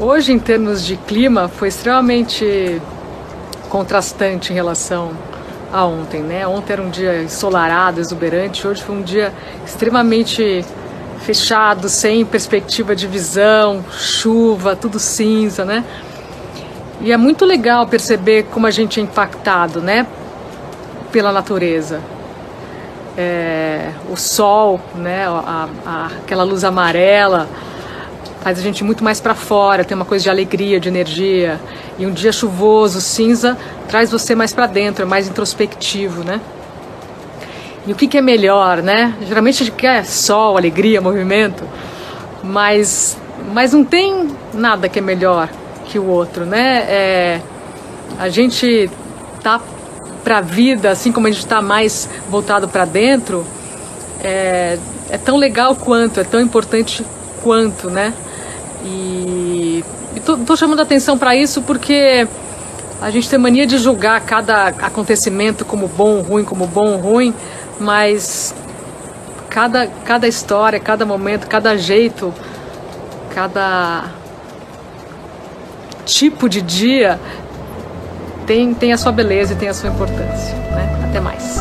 hoje, em termos de clima, foi extremamente contrastante em relação a ontem, né? Ontem era um dia ensolarado, exuberante, hoje foi um dia extremamente fechado, sem perspectiva de visão, chuva, tudo cinza, né? E é muito legal perceber como a gente é impactado, né? Pela natureza. É, o sol, né? A, a, aquela luz amarela faz a gente muito mais para fora, tem uma coisa de alegria, de energia. E um dia chuvoso, cinza, traz você mais para dentro, é mais introspectivo, né? E o que, que, é melhor, né? Geralmente a gente quer sol, alegria, movimento, mas, mas não tem nada que é melhor que o outro, né? É, a gente tá para a vida, assim como a gente está mais voltado para dentro, é, é tão legal quanto, é tão importante quanto, né? E estou chamando atenção para isso porque a gente tem mania de julgar cada acontecimento como bom ruim, como bom ruim, mas cada, cada história, cada momento, cada jeito, cada tipo de dia tem, tem a sua beleza e tem a sua importância. Né? Até mais.